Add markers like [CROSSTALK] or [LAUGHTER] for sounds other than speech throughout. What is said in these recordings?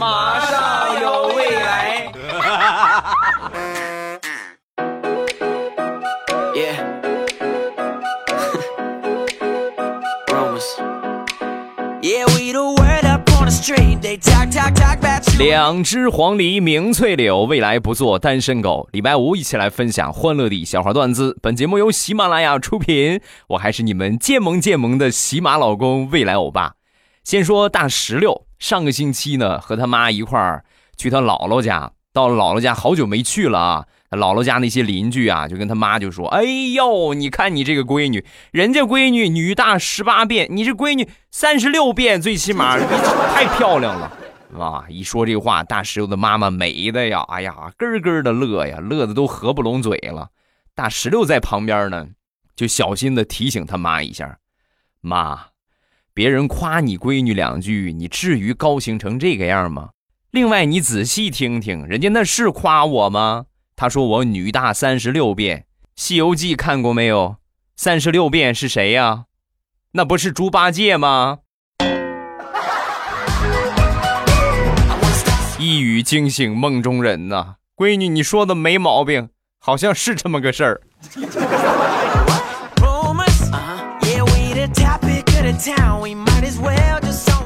马上有未来。[LAUGHS] [LAUGHS] 两只黄鹂鸣翠柳，未来不做单身狗。礼拜五一起来分享欢乐的小花段子。本节目由喜马拉雅出品，我还是你们渐萌渐萌的喜马老公未来欧巴。先说大石榴，上个星期呢和他妈一块儿去他姥姥家，到姥姥家好久没去了啊。姥姥家那些邻居啊，就跟他妈就说：“哎呦，你看你这个闺女，人家闺女女大十八变，你这闺女三十六变，最起码太漂亮了，啊！一说这话，大石榴的妈妈美的呀，哎呀，咯咯的乐呀，乐的都合不拢嘴了。大石榴在旁边呢，就小心的提醒他妈一下：“妈，别人夸你闺女两句，你至于高兴成这个样吗？另外，你仔细听听，人家那是夸我吗？”他说：“我女大三十六变，《西游记》看过没有？三十六变是谁呀？那不是猪八戒吗？”一语惊醒梦中人呐，闺女，你说的没毛病，好像是这么个事儿。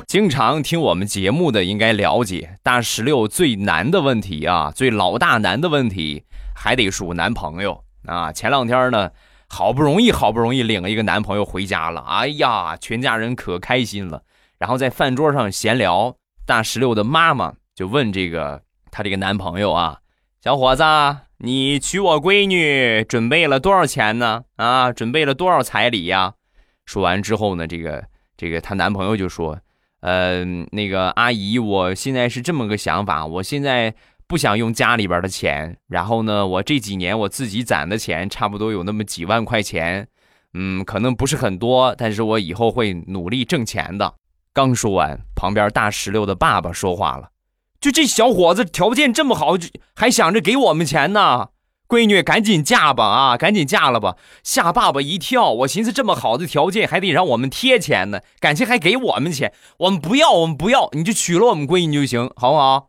经常听我们节目的应该了解，大石榴最难的问题啊，最老大难的问题还得数男朋友啊。前两天呢，好不容易好不容易领了一个男朋友回家了，哎呀，全家人可开心了。然后在饭桌上闲聊，大石榴的妈妈就问这个她这个男朋友啊，小伙子，你娶我闺女准备了多少钱呢？啊，准备了多少彩礼呀？说完之后呢，这个这个她男朋友就说。呃，那个阿姨，我现在是这么个想法，我现在不想用家里边的钱，然后呢，我这几年我自己攒的钱差不多有那么几万块钱，嗯，可能不是很多，但是我以后会努力挣钱的。刚说完，旁边大石榴的爸爸说话了，就这小伙子条件这么好，还想着给我们钱呢。闺女，赶紧嫁吧啊！赶紧嫁了吧！吓爸爸一跳。我寻思这么好的条件，还得让我们贴钱呢，感情还给我们钱，我们不要，我们不要，你就娶了我们闺女就行，好不好？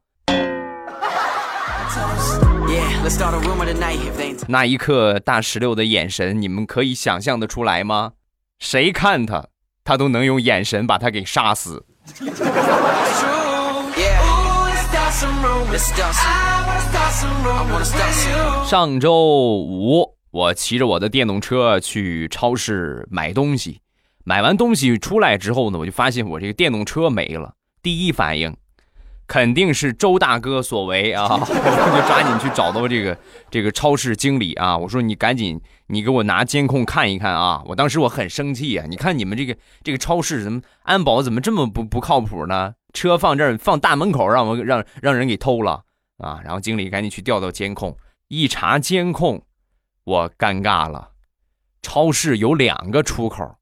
那一刻，大石榴的眼神，你们可以想象得出来吗？谁看他，他都能用眼神把他给杀死。上周五，我骑着我的电动车去超市买东西，买完东西出来之后呢，我就发现我这个电动车没了。第一反应，肯定是周大哥所为啊！我 [LAUGHS] 就抓紧去找到这个这个超市经理啊，我说你赶紧，你给我拿监控看一看啊！我当时我很生气啊！你看你们这个这个超市怎么安保怎么这么不不靠谱呢？车放这儿，放大门口，让我让让人给偷了啊！然后经理赶紧去调到监控，一查监控，我尴尬了。超市有两个出口，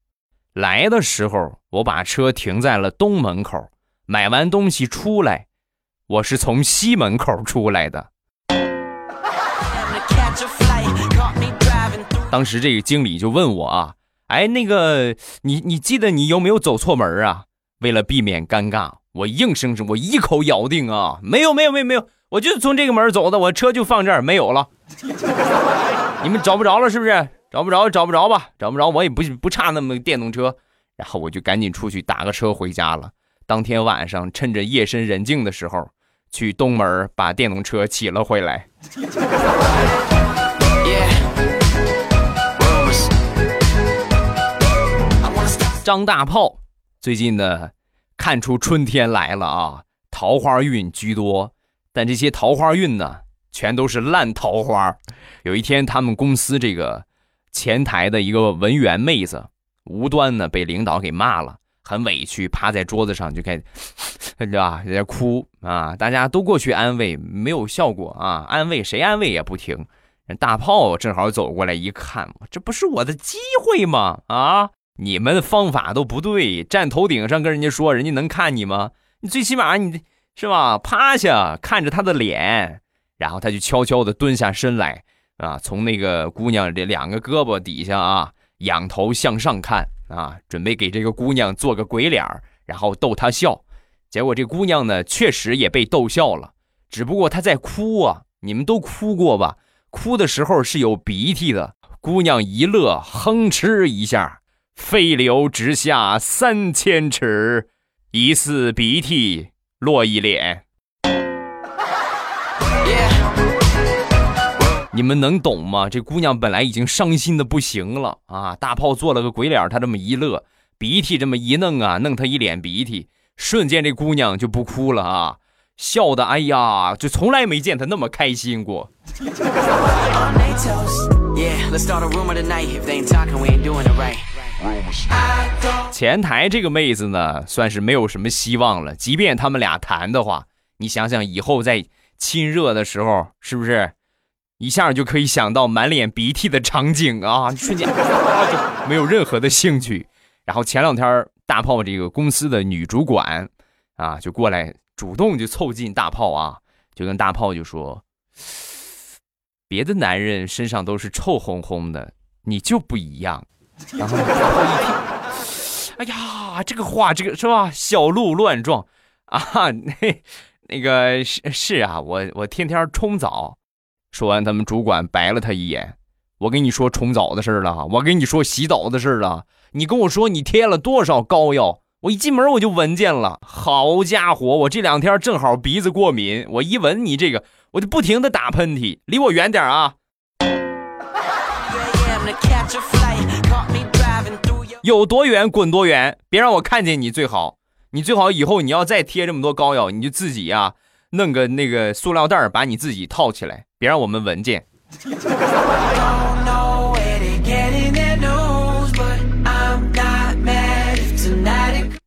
来的时候我把车停在了东门口，买完东西出来，我是从西门口出来的。当时这个经理就问我啊，哎，那个你你记得你有没有走错门啊？为了避免尴尬。我硬生生，我一口咬定啊，没有没有没有没有，我就从这个门走的，我车就放这儿，没有了。[LAUGHS] 你们找不着了是不是？找不着找不着吧，找不着我也不不差那么电动车，然后我就赶紧出去打个车回家了。当天晚上趁着夜深人静的时候，去东门把电动车骑了回来。张大炮最近呢？看出春天来了啊，桃花运居多，但这些桃花运呢，全都是烂桃花。有一天，他们公司这个前台的一个文员妹子，无端呢被领导给骂了，很委屈，趴在桌子上就开，对吧？在哭啊！大家都过去安慰，没有效果啊！安慰谁安慰也不听。大炮正好走过来一看，这不是我的机会吗？啊！你们方法都不对，站头顶上跟人家说，人家能看你吗？你最起码你是吧，趴下看着他的脸，然后他就悄悄的蹲下身来啊，从那个姑娘这两个胳膊底下啊，仰头向上看啊，准备给这个姑娘做个鬼脸然后逗她笑。结果这姑娘呢，确实也被逗笑了，只不过她在哭啊。你们都哭过吧？哭的时候是有鼻涕的。姑娘一乐，哼哧一下，飞流直下三千尺，疑似鼻涕落一脸。你们能懂吗？这姑娘本来已经伤心的不行了啊！大炮做了个鬼脸，她这么一乐，鼻涕这么一弄啊，弄她一脸鼻涕，瞬间这姑娘就不哭了啊！笑的，哎呀，就从来没见他那么开心过。前台这个妹子呢，算是没有什么希望了。即便他们俩谈的话，你想想以后在亲热的时候，是不是一下就可以想到满脸鼻涕的场景啊？[LAUGHS] 瞬间就没有任何的兴趣。然后前两天大炮这个公司的女主管啊，就过来。主动就凑近大炮啊，就跟大炮就说：“别的男人身上都是臭烘烘的，你就不一样。”然后大炮一听，哎呀，这个话，这个是吧？小鹿乱撞啊！那那个是是啊，我我天天冲澡。说完，他们主管白了他一眼：“我跟你说冲澡的事了，我跟你说洗澡的事了，你跟我说你贴了多少膏药？”我一进门我就闻见了，好家伙！我这两天正好鼻子过敏，我一闻你这个，我就不停的打喷嚏，离我远点啊！有多远滚多远，别让我看见你最好。你最好以后你要再贴这么多膏药，你就自己呀弄个那个塑料袋把你自己套起来，别让我们闻见。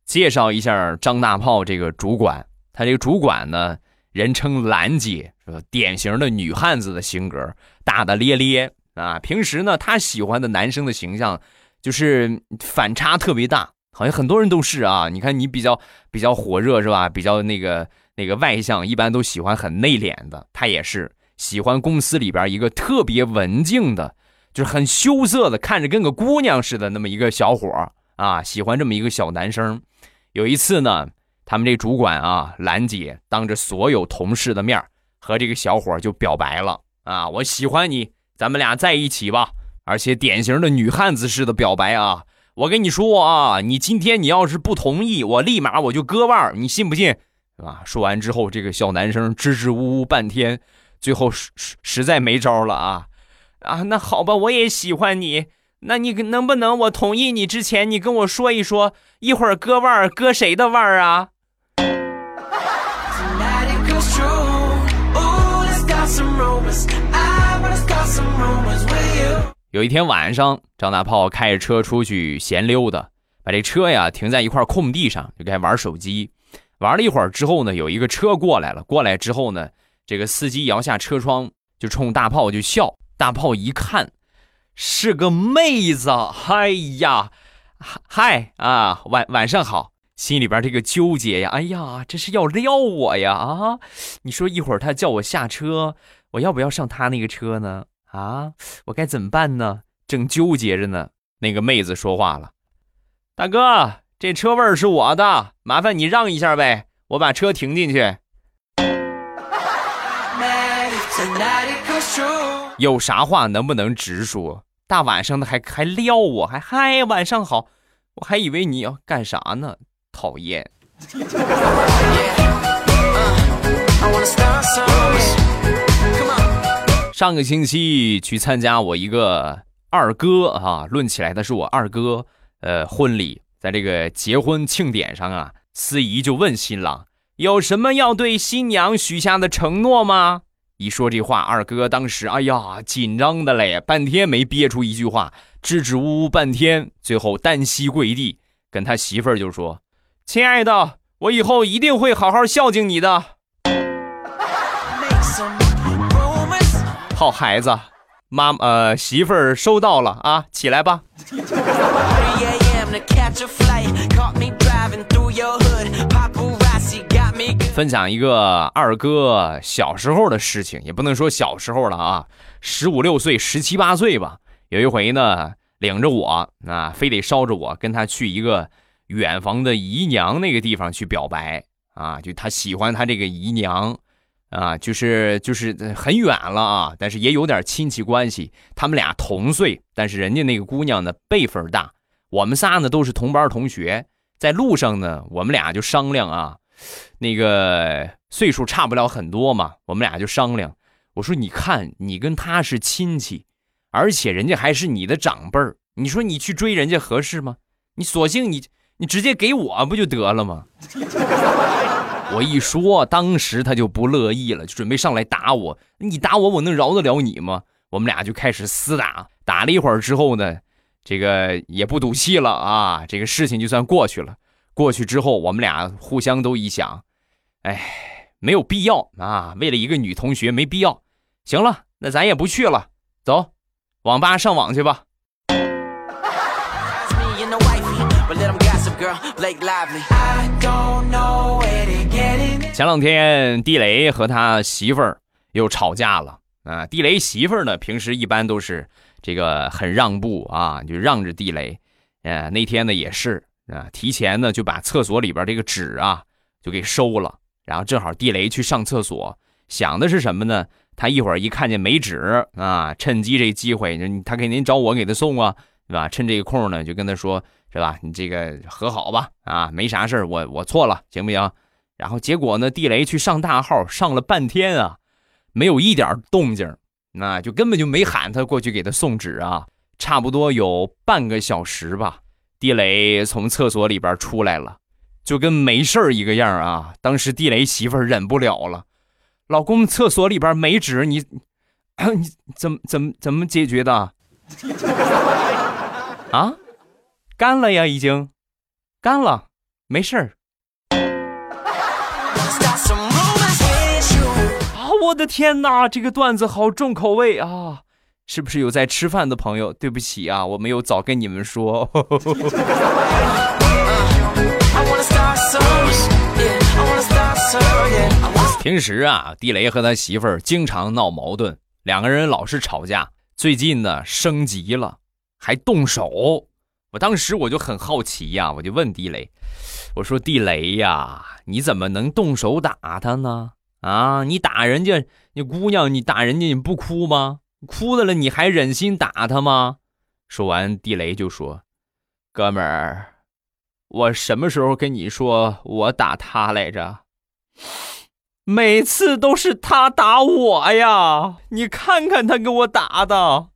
介绍一下张大炮这个主管，他这个主管呢，人称兰姐，是？典型的女汉子的性格，大大咧咧啊。平时呢，他喜欢的男生的形象就是反差特别大，好像很多人都是啊。你看你比较比较火热是吧？比较那个那个外向，一般都喜欢很内敛的。他也是喜欢公司里边一个特别文静的，就是很羞涩的，看着跟个姑娘似的那么一个小伙啊，喜欢这么一个小男生。有一次呢，他们这主管啊，兰姐当着所有同事的面和这个小伙就表白了啊，我喜欢你，咱们俩在一起吧。而且典型的女汉子式的表白啊，我跟你说啊，你今天你要是不同意，我立马我就割腕你信不信？是吧？说完之后，这个小男生支支吾吾半天，最后实实在没招了啊啊，那好吧，我也喜欢你。那你能不能我同意你之前，你跟我说一说，一会儿割腕儿割谁的腕儿啊？有一天晚上，张大炮开着车出去闲溜达，把这车呀停在一块空地上，就该玩手机。玩了一会儿之后呢，有一个车过来了，过来之后呢，这个司机摇下车窗就冲大炮就笑。大炮一看。是个妹子，[LAUGHS] 哎呀，嗨啊，晚晚上好，心里边这个纠结呀，哎呀，这是要撩我呀啊！你说一会儿他叫我下车，我要不要上他那个车呢？啊，我该怎么办呢？正纠结着呢，那个妹子说话了：“大哥，这车位是我的，麻烦你让一下呗，我把车停进去。[LAUGHS] ”有啥话能不能直说？大晚上的还还撩我，还嗨，晚上好，我还以为你要干啥呢，讨厌。[LAUGHS] 上个星期去参加我一个二哥啊，论起来的是我二哥，呃，婚礼，在这个结婚庆典上啊，司仪就问新郎有什么要对新娘许下的承诺吗？一说这话，二哥当时哎呀紧张的嘞，半天没憋出一句话，支支吾吾半天，最后单膝跪地，跟他媳妇儿就说：“亲爱的，我以后一定会好好孝敬你的。”好孩子，妈呃媳妇儿收到了啊，起来吧。分享一个二哥小时候的事情，也不能说小时候了啊，十五六岁、十七八岁吧。有一回呢，领着我啊，非得捎着我跟他去一个远房的姨娘那个地方去表白啊，就他喜欢他这个姨娘，啊，就是就是很远了啊，但是也有点亲戚关系。他们俩同岁，但是人家那个姑娘呢辈分大，我们仨呢都是同班同学。在路上呢，我们俩就商量啊，那个岁数差不了很多嘛，我们俩就商量。我说，你看你跟他是亲戚，而且人家还是你的长辈儿，你说你去追人家合适吗？你索性你你直接给我不就得了吗？[LAUGHS] 我一说，当时他就不乐意了，就准备上来打我。你打我，我能饶得了你吗？我们俩就开始厮打，打了一会儿之后呢。这个也不赌气了啊，这个事情就算过去了。过去之后，我们俩互相都一想，哎，没有必要啊，为了一个女同学没必要。行了，那咱也不去了，走，网吧上网去吧。前两天地雷和他媳妇儿又吵架了啊，地雷媳妇儿呢，平时一般都是。这个很让步啊，就让着地雷。呃，那天呢也是啊，提前呢就把厕所里边这个纸啊就给收了。然后正好地雷去上厕所，想的是什么呢？他一会儿一看见没纸啊，趁机这机会，他肯定找我给他送啊，对吧？趁这个空呢，就跟他说，是吧？你这个和好吧，啊，没啥事我我错了，行不行？然后结果呢，地雷去上大号，上了半天啊，没有一点动静。那就根本就没喊他过去给他送纸啊！差不多有半个小时吧，地雷从厕所里边出来了，就跟没事一个样啊！当时地雷媳妇忍不了了，老公，厕所里边没纸，你 [CLEARS THROAT] 你怎么怎么怎么解决的？[LAUGHS] 啊，干了呀，已经干了，没事儿。我的天哪，这个段子好重口味啊！是不是有在吃饭的朋友？对不起啊，我没有早跟你们说。[LAUGHS] 平时啊，地雷和他媳妇儿经常闹矛盾，两个人老是吵架。最近呢，升级了，还动手。我当时我就很好奇呀，我就问地雷：“我说地雷呀，你怎么能动手打他呢？”啊！你打人家，你姑娘，你打人家，你不哭吗？哭的了，你还忍心打他吗？说完，地雷就说：“哥们儿，我什么时候跟你说我打他来着？每次都是他打我呀！你看看他给我打的。”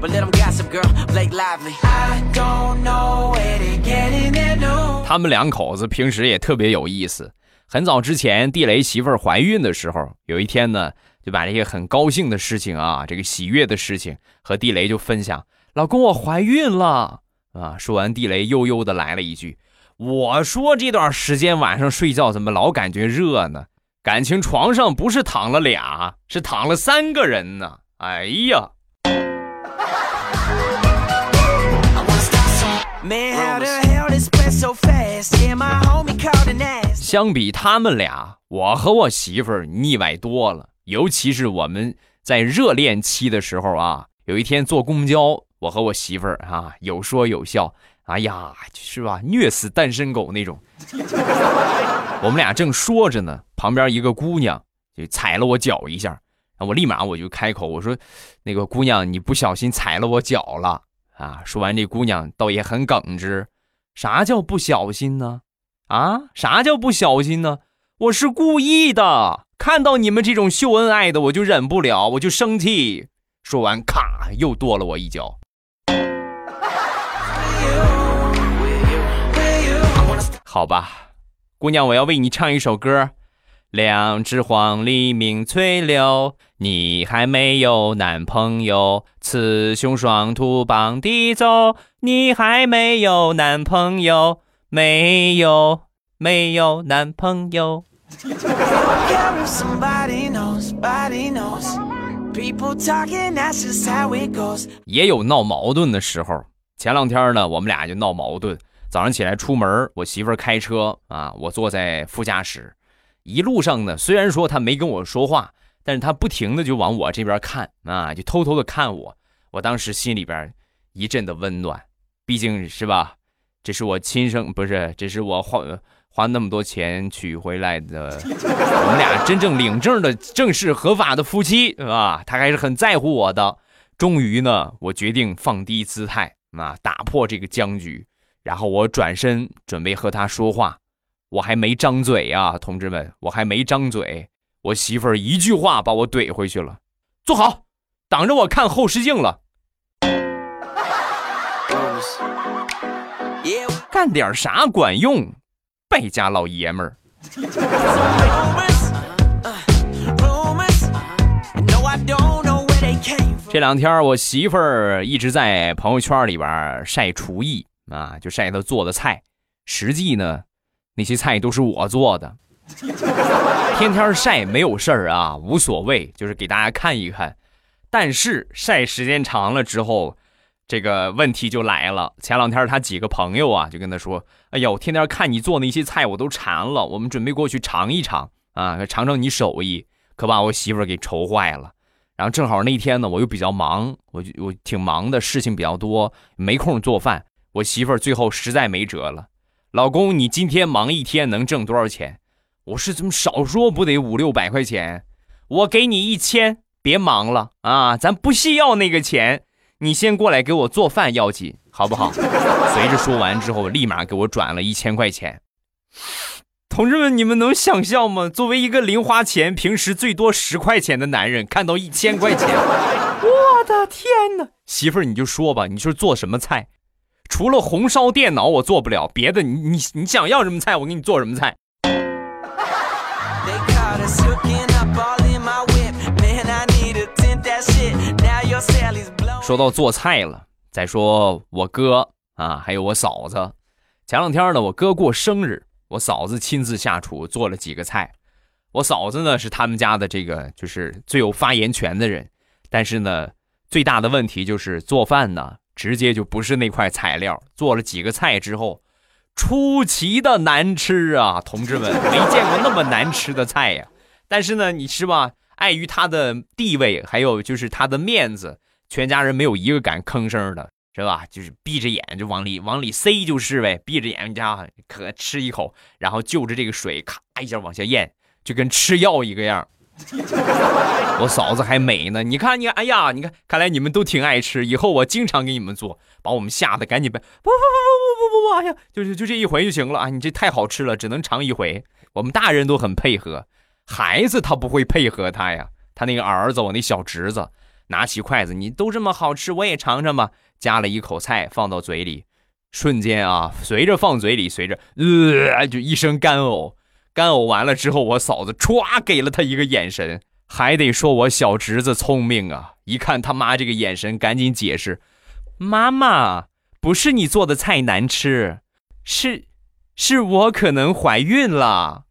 But little gossip girl like lovely i don't know it in getting it on 他们两口子平时也特别有意思。很早之前，地雷媳妇儿怀孕的时候，有一天呢，就把这些很高兴的事情啊，这个喜悦的事情和地雷就分享：“老公，我怀孕了啊！”说完，地雷悠悠的来了一句：“我说这段时间晚上睡觉怎么老感觉热呢？感情床上不是躺了俩，是躺了三个人呢！哎呀！”相比他们俩，我和我媳妇儿腻歪多了。尤其是我们在热恋期的时候啊，有一天坐公交，我和我媳妇儿啊有说有笑，哎呀，是吧？虐死单身狗那种。[LAUGHS] 我们俩正说着呢，旁边一个姑娘就踩了我脚一下，我立马我就开口我说：“那个姑娘，你不小心踩了我脚了。”啊！说完，这姑娘倒也很耿直。啥叫不小心呢？啊？啥叫不小心呢？我是故意的。看到你们这种秀恩爱的，我就忍不了，我就生气。说完，咔，又跺了我一脚。好吧，姑娘，我要为你唱一首歌。两只黄鹂鸣翠柳，你还没有男朋友。雌雄双兔傍地走，你还没有男朋友，没有，没有男朋友。也有闹矛盾的时候。前两天呢，我们俩就闹矛盾。早上起来出门，我媳妇开车啊，我坐在副驾驶。一路上呢，虽然说她没跟我说话，但是他不停的就往我这边看啊，就偷偷的看我。我当时心里边一阵的温暖，毕竟是吧，这是我亲生，不是，这是我花花那么多钱娶回来的，我们俩真正领证的正式合法的夫妻，是吧？他还是很在乎我的。终于呢，我决定放低姿态，啊，打破这个僵局。然后我转身准备和他说话，我还没张嘴呀，同志们，我还没张嘴，我媳妇儿一句话把我怼回去了。坐好，挡着我看后视镜了。干点啥管用？败家老爷们儿。这两天我媳妇儿一直在朋友圈里边晒厨艺啊，就晒她做的菜。实际呢，那些菜都是我做的。[LAUGHS] 天天晒没有事儿啊，无所谓，就是给大家看一看。但是晒时间长了之后，这个问题就来了。前两天他几个朋友啊，就跟他说：“哎呀，我天天看你做那些菜，我都馋了。我们准备过去尝一尝啊，尝尝你手艺。”可把我媳妇儿给愁坏了。然后正好那天呢，我又比较忙，我就我挺忙的，事情比较多，没空做饭。我媳妇儿最后实在没辙了：“老公，你今天忙一天能挣多少钱？”我是怎么少说不得五六百块钱？我给你一千，别忙了啊，咱不需要那个钱。你先过来给我做饭要紧，好不好？[LAUGHS] 随着说完之后，立马给我转了一千块钱。同志们，你们能想象吗？作为一个零花钱平时最多十块钱的男人，看到一千块钱，[LAUGHS] 我的天哪！媳妇儿，你就说吧，你说做什么菜？除了红烧电脑我做不了，别的你你你想要什么菜，我给你做什么菜。说到做菜了，再说我哥啊，还有我嫂子。前两天呢，我哥过生日，我嫂子亲自下厨做了几个菜。我嫂子呢是他们家的这个就是最有发言权的人，但是呢，最大的问题就是做饭呢，直接就不是那块材料。做了几个菜之后，出奇的难吃啊！同志们，没见过那么难吃的菜呀。但是呢，你吃吧？碍于他的地位，还有就是他的面子。全家人没有一个敢吭声的，是吧？就是闭着眼就往里往里塞就是呗，闭着眼家可吃一口，然后就着这个水咔一下往下咽，就跟吃药一个样。[LAUGHS] 我嫂子还美呢，你看你，哎呀，你看，看来你们都挺爱吃，以后我经常给你们做，把我们吓得赶紧呗，不不不不不不不，哎呀，就是就这一回就行了啊！你这太好吃了，只能尝一回。我们大人都很配合，孩子他不会配合他呀，他那个儿子，我那小侄子。拿起筷子，你都这么好吃，我也尝尝吧。夹了一口菜放到嘴里，瞬间啊，随着放嘴里，随着呃，就一声干呕。干呕完了之后，我嫂子歘给了他一个眼神，还得说我小侄子聪明啊！一看他妈这个眼神，赶紧解释：妈妈，不是你做的菜难吃，是，是我可能怀孕了。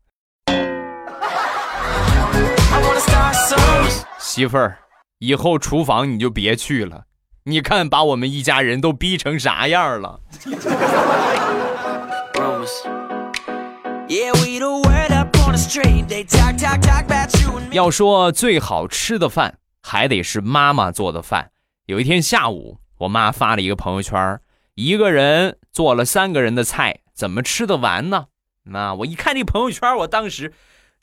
媳妇儿。以后厨房你就别去了，你看把我们一家人都逼成啥样了。要说最好吃的饭，还得是妈妈做的饭。有一天下午，我妈发了一个朋友圈，一个人做了三个人的菜，怎么吃得完呢？那我一看这朋友圈，我当时。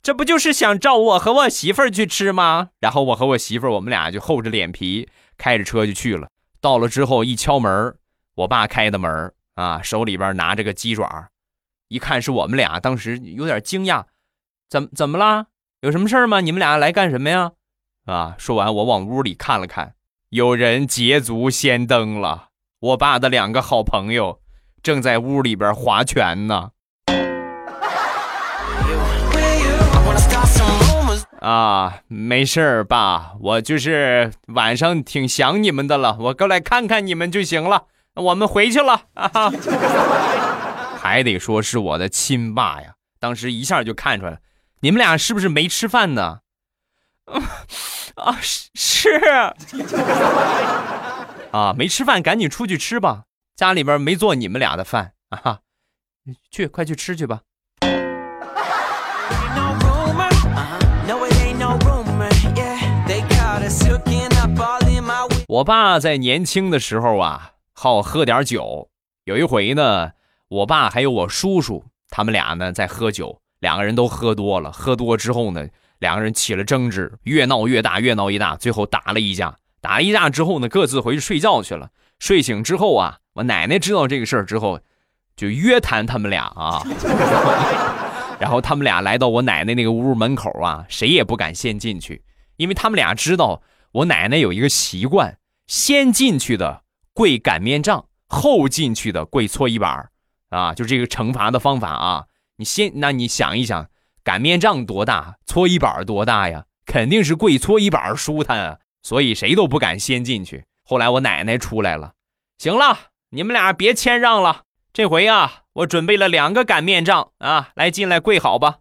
这不就是想找我和我媳妇儿去吃吗？然后我和我媳妇儿，我们俩就厚着脸皮开着车就去了。到了之后一敲门，我爸开的门啊，手里边拿着个鸡爪，一看是我们俩，当时有点惊讶，怎怎么啦？有什么事儿吗？你们俩来干什么呀？啊！说完我往屋里看了看，有人捷足先登了，我爸的两个好朋友正在屋里边划拳呢。啊，没事儿，爸，我就是晚上挺想你们的了，我过来看看你们就行了。我们回去了啊，[LAUGHS] 还得说是我的亲爸呀，当时一下就看出来了，你们俩是不是没吃饭呢？[LAUGHS] 啊，是是，[LAUGHS] 啊，没吃饭，赶紧出去吃吧，家里边没做你们俩的饭啊，去，快去吃去吧。我爸在年轻的时候啊，好喝点酒。有一回呢，我爸还有我叔叔，他们俩呢在喝酒，两个人都喝多了。喝多之后呢，两个人起了争执，越闹越大，越闹越大，最后打了一架。打了一架之后呢，各自回去睡觉去了。睡醒之后啊，我奶奶知道这个事儿之后，就约谈他们俩啊。然后他们俩来到我奶奶那个屋门口啊，谁也不敢先进去，因为他们俩知道我奶奶有一个习惯，先进去的跪擀面杖，后进去的跪搓衣板啊，就这个惩罚的方法啊。你先，那你想一想，擀面杖多大，搓衣板多大呀？肯定是跪搓衣板舒坦啊，所以谁都不敢先进去。后来我奶奶出来了，行了，你们俩别谦让了，这回呀。我准备了两个擀面杖啊，来进来跪好吧。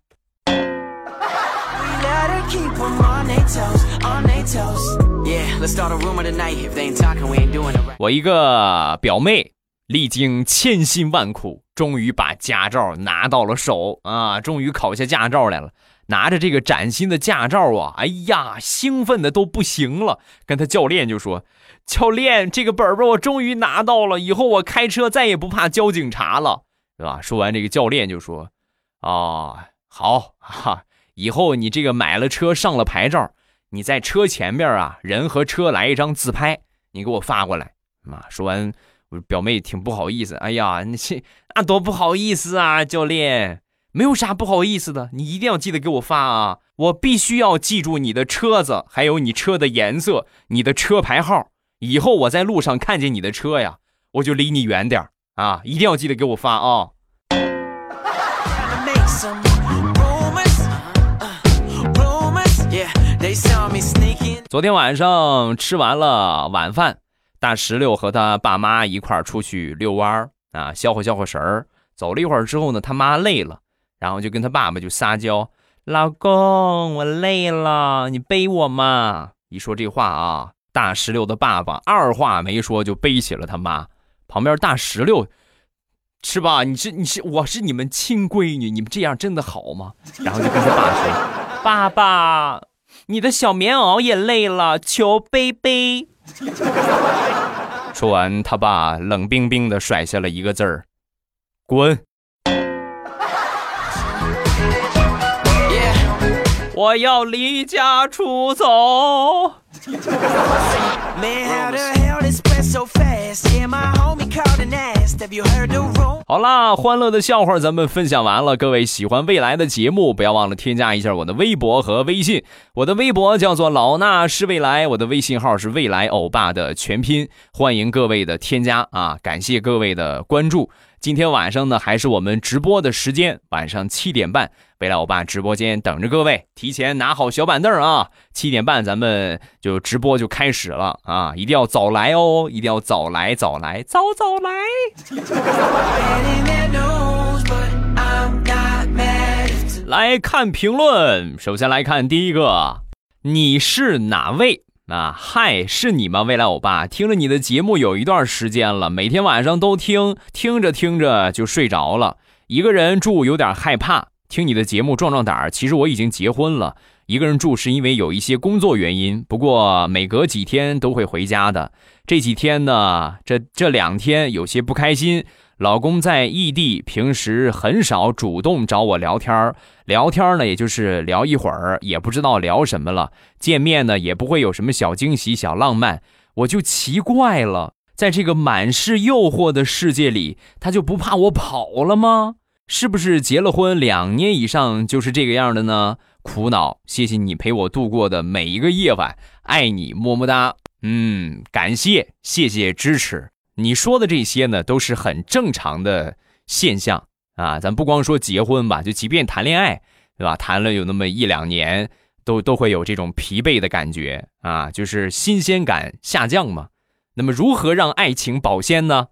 我一个表妹历经千辛万苦，终于把驾照拿到了手啊，终于考下驾照来了。拿着这个崭新的驾照啊，哎呀，兴奋的都不行了，跟他教练就说：“教练，这个本本我终于拿到了，以后我开车再也不怕交警查了。”对吧？说完，这个教练就说：“啊，好哈，以后你这个买了车上了牌照，你在车前面啊，人和车来一张自拍，你给我发过来。”妈，说完，我表妹挺不好意思。哎呀，你这那多不好意思啊，教练，没有啥不好意思的，你一定要记得给我发啊，我必须要记住你的车子，还有你车的颜色，你的车牌号。以后我在路上看见你的车呀，我就离你远点啊，一定要记得给我发啊！昨天晚上吃完了晚饭，大石榴和他爸妈一块儿出去遛弯儿啊，消化消化神儿。走了一会儿之后呢，他妈累了，然后就跟他爸爸就撒娇：“老公，我累了，你背我嘛。”一说这话啊，大石榴的爸爸二话没说就背起了他妈。旁边大石榴，是吧？你是你是我是你们亲闺女，你们这样真的好吗？然后就跟他爸说：“ [LAUGHS] 爸爸，你的小棉袄也累了，求背背。[LAUGHS] ”说完，他爸冷冰冰的甩下了一个字儿：“滚！”我要离家出走。好啦，欢乐的笑话咱们分享完了。各位喜欢未来的节目，不要忘了添加一下我的微博和微信。我的微博叫做老衲是未来，我的微信号是未来欧巴的全拼。欢迎各位的添加啊！感谢各位的关注。今天晚上呢，还是我们直播的时间，晚上七点半，未来欧巴直播间等着各位，提前拿好小板凳啊！七点半咱们就直播就开始了啊！一定要早来哦，一定要早来早来早早来。来看评论，首先来看第一个，你是哪位？啊，嗨，是你吗？未来欧巴，听了你的节目有一段时间了，每天晚上都听，听着听着就睡着了。一个人住有点害怕，听你的节目壮壮胆儿。其实我已经结婚了，一个人住是因为有一些工作原因，不过每隔几天都会回家的。这几天呢，这这两天有些不开心。老公在异地，平时很少主动找我聊天聊天呢也就是聊一会儿，也不知道聊什么了。见面呢也不会有什么小惊喜、小浪漫，我就奇怪了，在这个满是诱惑的世界里，他就不怕我跑了吗？是不是结了婚两年以上就是这个样的呢？苦恼，谢谢你陪我度过的每一个夜晚，爱你么么哒。嗯，感谢，谢谢支持。你说的这些呢，都是很正常的现象啊。咱不光说结婚吧，就即便谈恋爱，对吧？谈了有那么一两年，都都会有这种疲惫的感觉啊，就是新鲜感下降嘛。那么如何让爱情保鲜呢？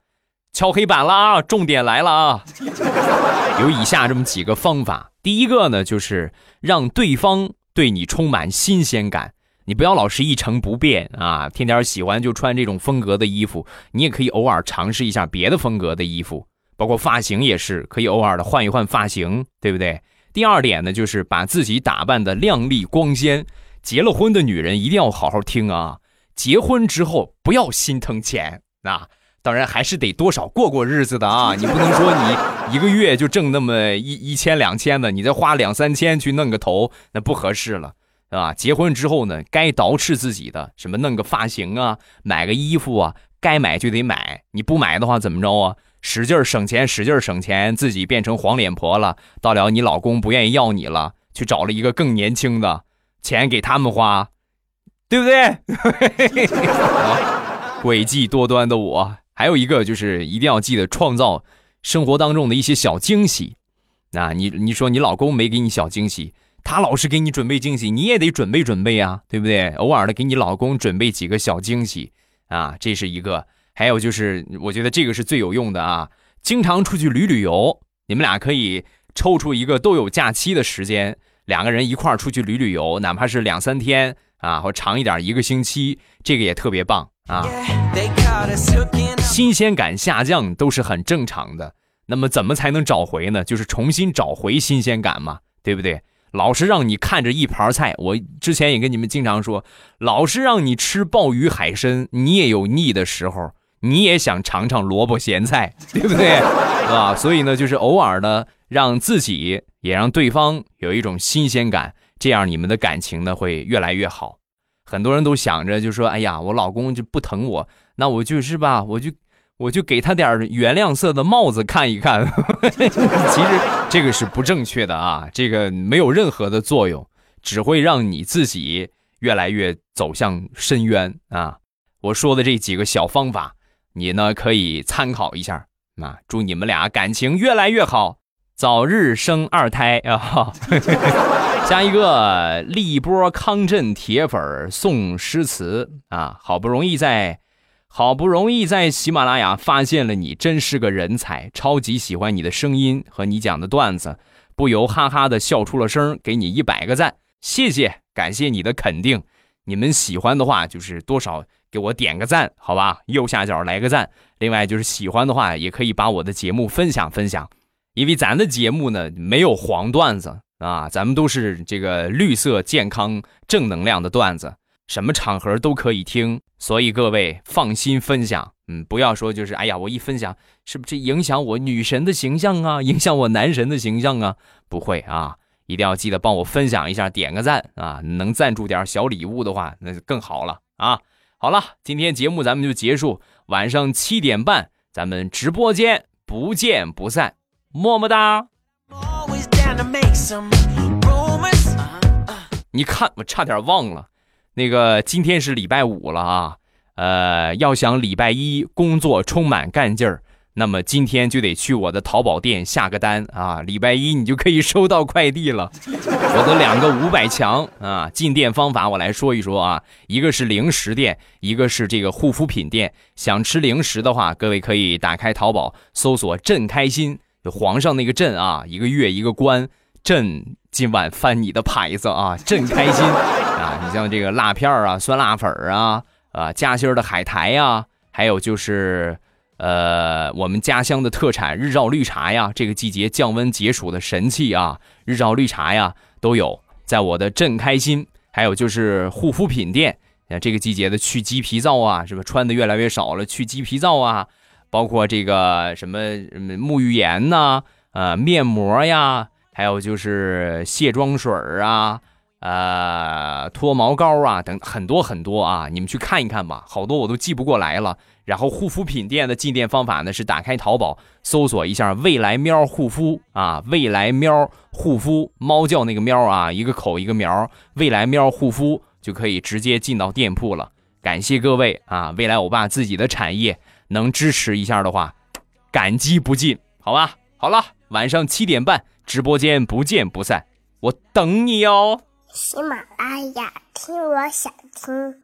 敲黑板了啊，重点来了啊！[LAUGHS] 有以下这么几个方法。第一个呢，就是让对方对你充满新鲜感。你不要老是一成不变啊，天天喜欢就穿这种风格的衣服。你也可以偶尔尝试一下别的风格的衣服，包括发型也是可以偶尔的换一换发型，对不对？第二点呢，就是把自己打扮的靓丽光鲜。结了婚的女人一定要好好听啊，结婚之后不要心疼钱啊，当然还是得多少过过日子的啊！你不能说你一个月就挣那么一一千两千的，你再花两三千去弄个头，那不合适了，啊？结婚之后呢，该捯饬自己的，什么弄个发型啊，买个衣服啊，该买就得买。你不买的话怎么着啊？使劲省钱，使劲省钱，自己变成黄脸婆了。到了你老公不愿意要你了，去找了一个更年轻的，钱给他们花，对不对？[LAUGHS] 诡计多端的我。还有一个就是一定要记得创造生活当中的一些小惊喜，那你你说你老公没给你小惊喜，他老是给你准备惊喜，你也得准备准备啊，对不对？偶尔的给你老公准备几个小惊喜啊，这是一个。还有就是，我觉得这个是最有用的啊，经常出去旅旅游，你们俩可以抽出一个都有假期的时间，两个人一块儿出去旅旅游，哪怕是两三天啊，或长一点一个星期，这个也特别棒啊。新鲜感下降都是很正常的，那么怎么才能找回呢？就是重新找回新鲜感嘛，对不对？老是让你看着一盘菜，我之前也跟你们经常说，老是让你吃鲍鱼海参，你也有腻的时候，你也想尝尝萝卜咸菜，对不对？[LAUGHS] 啊？所以呢，就是偶尔呢，让自己也让对方有一种新鲜感，这样你们的感情呢会越来越好。很多人都想着就说，哎呀，我老公就不疼我。那我就是吧，我就我就给他点原谅色的帽子看一看。[LAUGHS] 其实这个是不正确的啊，这个没有任何的作用，只会让你自己越来越走向深渊啊！我说的这几个小方法，你呢可以参考一下啊！祝你们俩感情越来越好，早日生二胎啊！[LAUGHS] 加一个立波康震铁粉送诗词啊，好不容易在。好不容易在喜马拉雅发现了你，真是个人才！超级喜欢你的声音和你讲的段子，不由哈哈的笑出了声。给你一百个赞，谢谢，感谢你的肯定。你们喜欢的话，就是多少给我点个赞，好吧？右下角来个赞。另外就是喜欢的话，也可以把我的节目分享分享，因为咱的节目呢没有黄段子啊，咱们都是这个绿色、健康、正能量的段子。什么场合都可以听，所以各位放心分享，嗯，不要说就是哎呀，我一分享是不是影响我女神的形象啊，影响我男神的形象啊？不会啊，一定要记得帮我分享一下，点个赞啊，能赞助点小礼物的话，那就更好了啊。好了，今天节目咱们就结束，晚上七点半咱们直播间不见不散，么么哒。你看，我差点忘了。那个今天是礼拜五了啊，呃，要想礼拜一工作充满干劲儿，那么今天就得去我的淘宝店下个单啊，礼拜一你就可以收到快递了。我的两个五百强啊，进店方法我来说一说啊，一个是零食店，一个是这个护肤品店。想吃零食的话，各位可以打开淘宝搜索“朕开心”，皇上那个朕啊，一个月一个官，朕今晚翻你的牌子啊，朕开心。你像这个辣片啊、酸辣粉啊、啊夹心的海苔呀，还有就是，呃，我们家乡的特产日照绿茶呀，这个季节降温解暑的神器啊，日照绿茶呀都有，在我的朕开心。还有就是护肤品店，这个季节的去鸡皮皂啊，是吧？穿的越来越少了，去鸡皮皂啊，包括这个什么沐浴盐呐，呃，面膜呀，还有就是卸妆水儿啊。呃，脱毛膏啊，等很多很多啊，你们去看一看吧，好多我都记不过来了。然后护肤品店的进店方法呢，是打开淘宝搜索一下“未来喵护肤”啊，“未来喵护肤”，猫叫那个喵啊，一个口一个苗，“未来喵护肤”就可以直接进到店铺了。感谢各位啊，未来欧巴自己的产业能支持一下的话，感激不尽，好吧？好了，晚上七点半直播间不见不散，我等你哦。喜马拉雅，听我想听。